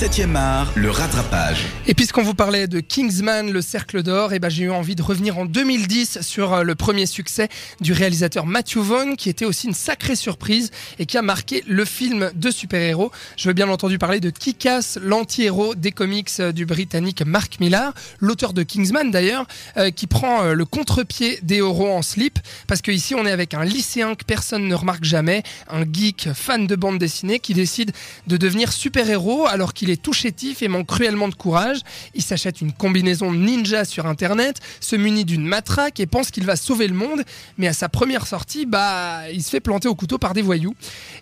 7e art, le rattrapage. Et puisqu'on vous parlait de Kingsman, le cercle d'or, et ben j'ai eu envie de revenir en 2010 sur euh, le premier succès du réalisateur Matthew Vaughn, qui était aussi une sacrée surprise et qui a marqué le film de super-héros. Je veux bien entendu parler de Kick-Ass, l'anti-héros des comics euh, du britannique Mark Millar, l'auteur de Kingsman d'ailleurs, euh, qui prend le contre-pied des héros en slip, parce que ici on est avec un lycéen que personne ne remarque jamais, un geek fan de bande dessinée qui décide de devenir super-héros alors qu'il est tout chétif et manque cruellement de courage. Il s'achète une combinaison ninja sur internet, se munit d'une matraque et pense qu'il va sauver le monde, mais à sa première sortie, bah, il se fait planter au couteau par des voyous.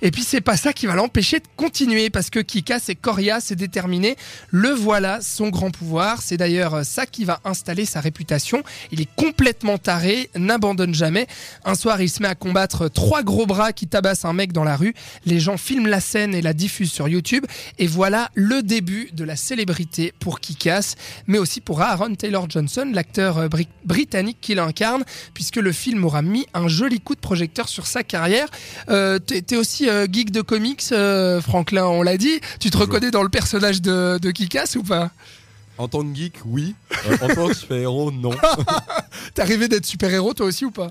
Et puis c'est pas ça qui va l'empêcher de continuer parce que Kika, c'est coriace et déterminé. Le voilà, son grand pouvoir. C'est d'ailleurs ça qui va installer sa réputation. Il est complètement taré, n'abandonne jamais. Un soir, il se met à combattre trois gros bras qui tabassent un mec dans la rue. Les gens filment la scène et la diffusent sur YouTube. Et voilà le début de la célébrité pour Kikas, mais aussi pour Aaron Taylor Johnson, l'acteur euh, britannique qui l'incarne, puisque le film aura mis un joli coup de projecteur sur sa carrière. Euh, T'es aussi euh, geek de comics, euh, Franklin, on l'a dit. Tu te reconnais dans le personnage de, de Kikas ou pas? En tant que geek, oui. en tant que super-héros, non. T'es arrivé d'être super-héros toi aussi ou pas?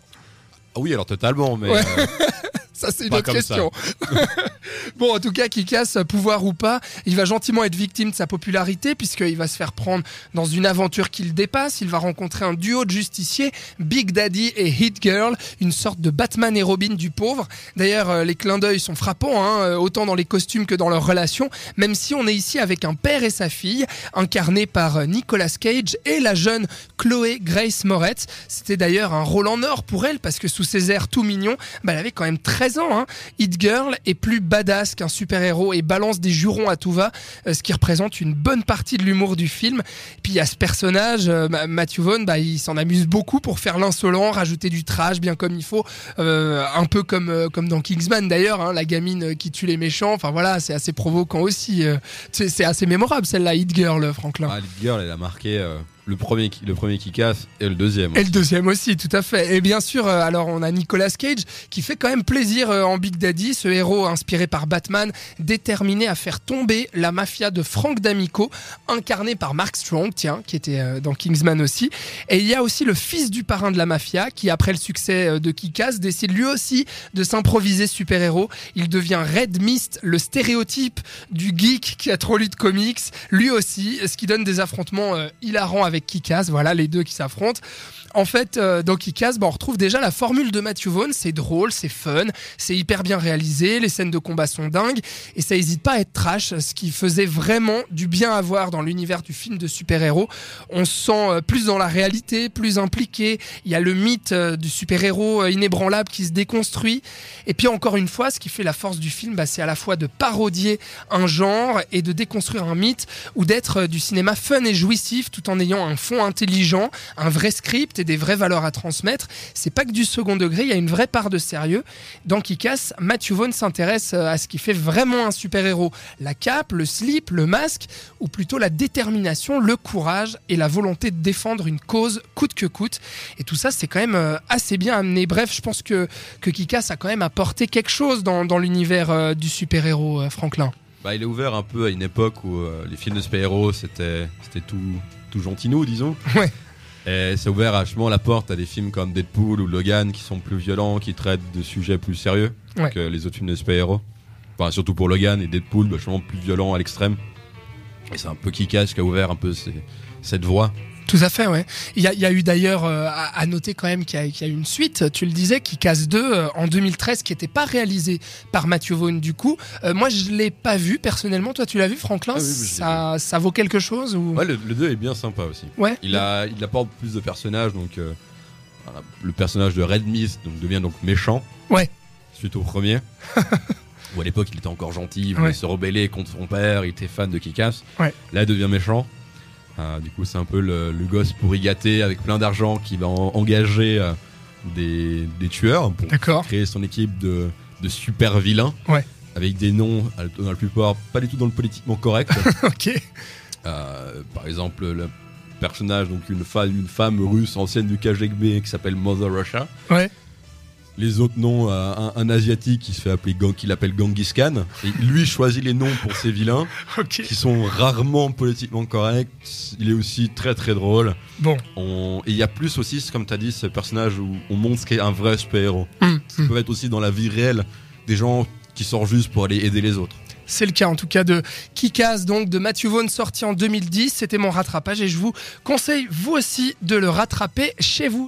Ah Oui, alors totalement, mais... Ça, c'est une autre question. bon, en tout cas, qui casse pouvoir ou pas, il va gentiment être victime de sa popularité puisqu'il va se faire prendre dans une aventure qu'il dépasse. Il va rencontrer un duo de justiciers, Big Daddy et Hit Girl, une sorte de Batman et Robin du pauvre. D'ailleurs, euh, les clins d'œil sont frappants, hein, euh, autant dans les costumes que dans leur relation, même si on est ici avec un père et sa fille, incarnés par euh, Nicolas Cage et la jeune Chloé Grace Moretz. C'était d'ailleurs un rôle en or pour elle parce que sous ses airs tout mignons, bah, elle avait quand même très ans. Hein. Hit Girl est plus badass qu'un super-héros et balance des jurons à tout va, euh, ce qui représente une bonne partie de l'humour du film. Puis il y a ce personnage, euh, Matthew Vaughn, bah, il s'en amuse beaucoup pour faire l'insolent, rajouter du trash bien comme il faut, euh, un peu comme, comme dans Kingsman d'ailleurs, hein, la gamine qui tue les méchants. Enfin voilà, c'est assez provoquant aussi. c'est assez mémorable celle-là, Hit Girl, Franklin. Ah, Hit Girl, elle a marqué le premier, le premier qui casse et le deuxième. Et le deuxième aussi, tout à fait. Et bien sûr, euh, alors on a Nicolas Cage qui fait quand même plaisir euh, en Big Daddy, ce héros inspiré par Batman, déterminé à faire tomber la mafia de Frank D'Amico, incarné par Mark Strong, tiens, qui était euh, dans Kingsman aussi. Et il y a aussi le fils du parrain de la mafia qui, après le succès de Kikas, décide lui aussi de s'improviser super-héros. Il devient Red Mist, le stéréotype du geek qui a trop lu de comics, lui aussi, ce qui donne des affrontements hilarants avec qui casse, voilà les deux qui s'affrontent. En fait, euh, dans Kick-Ass, on retrouve déjà la formule de Matthew Vaughn. C'est drôle, c'est fun, c'est hyper bien réalisé, les scènes de combat sont dingues et ça n'hésite pas à être trash, ce qui faisait vraiment du bien à voir dans l'univers du film de super-héros. On se sent euh, plus dans la réalité, plus impliqué. Il y a le mythe euh, du super-héros inébranlable qui se déconstruit. Et puis encore une fois, ce qui fait la force du film, bah, c'est à la fois de parodier un genre et de déconstruire un mythe ou d'être du cinéma fun et jouissif tout en ayant un fond intelligent, un vrai script des vraies valeurs à transmettre. C'est pas que du second degré, il y a une vraie part de sérieux. Dans Kick-Ass, Matthew Vaughn s'intéresse euh, à ce qui fait vraiment un super-héros. La cape, le slip, le masque, ou plutôt la détermination, le courage et la volonté de défendre une cause coûte que coûte. Et tout ça, c'est quand même euh, assez bien amené. Bref, je pense que, que Kick-Ass a quand même apporté quelque chose dans, dans l'univers euh, du super-héros, Franklin. Bah, il est ouvert un peu à une époque où les films de super-héros, c'était tout, tout gentino, disons. Ouais. Et ça ouvert vachement la porte à des films comme Deadpool ou Logan qui sont plus violents, qui traitent de sujets plus sérieux que les autres films de super-héros. Enfin, surtout pour Logan et Deadpool, vachement plus violent à l'extrême. Et c'est un peu qui cache, qui a ouvert un peu cette voie. Tout à fait, ouais. Il y a, eu d'ailleurs euh, à, noter quand même qu'il y, a eu une suite, tu le disais, qui casse 2 euh, en 2013, qui n'était pas réalisé par Matthew Vaughn du coup. Euh, moi, je l'ai pas vu personnellement. Toi, tu l'as vu, Franklin? Ah ça, ça, vaut quelque chose ou... Ouais, le, 2 est bien sympa aussi. Ouais. Il, a, il apporte plus de personnages, donc le personnage de Red Mist donc, devient donc méchant. Ouais. Suite au premier. où à l'époque il était encore gentil, il voulait se rebeller contre son père, il était fan de Kick-Ass. Ouais. Là, il devient méchant. Euh, du coup, c'est un peu le, gosse pourri gâté avec plein d'argent qui va engager euh, des, tueurs pour créer son équipe de, super vilains. Avec des noms, dans la plupart, pas du tout dans le politiquement correct. Euh, par exemple, le personnage, donc une femme, une femme russe ancienne du KGB qui s'appelle Mother Russia. Ouais. Les autres noms, un, un, asiatique qui se fait appeler Gang, qu'il appelle Genghis Khan. Et lui choisit les noms pour ses vilains, qui sont rarement politiquement corrects. Il est aussi très très drôle. Bon. Et il y a plus aussi, comme tu as dit, ce personnage où on montre ce qu'est un vrai super-héros. Hum, ça peut être aussi dans la vie réelle des gens qui sortent juste pour aller aider les autres. C'est le cas en tout cas de Kikaz, donc de Matthew Vaughn, sorti en 2010. C'était mon rattrapage et je vous conseille vous aussi de le rattraper chez vous.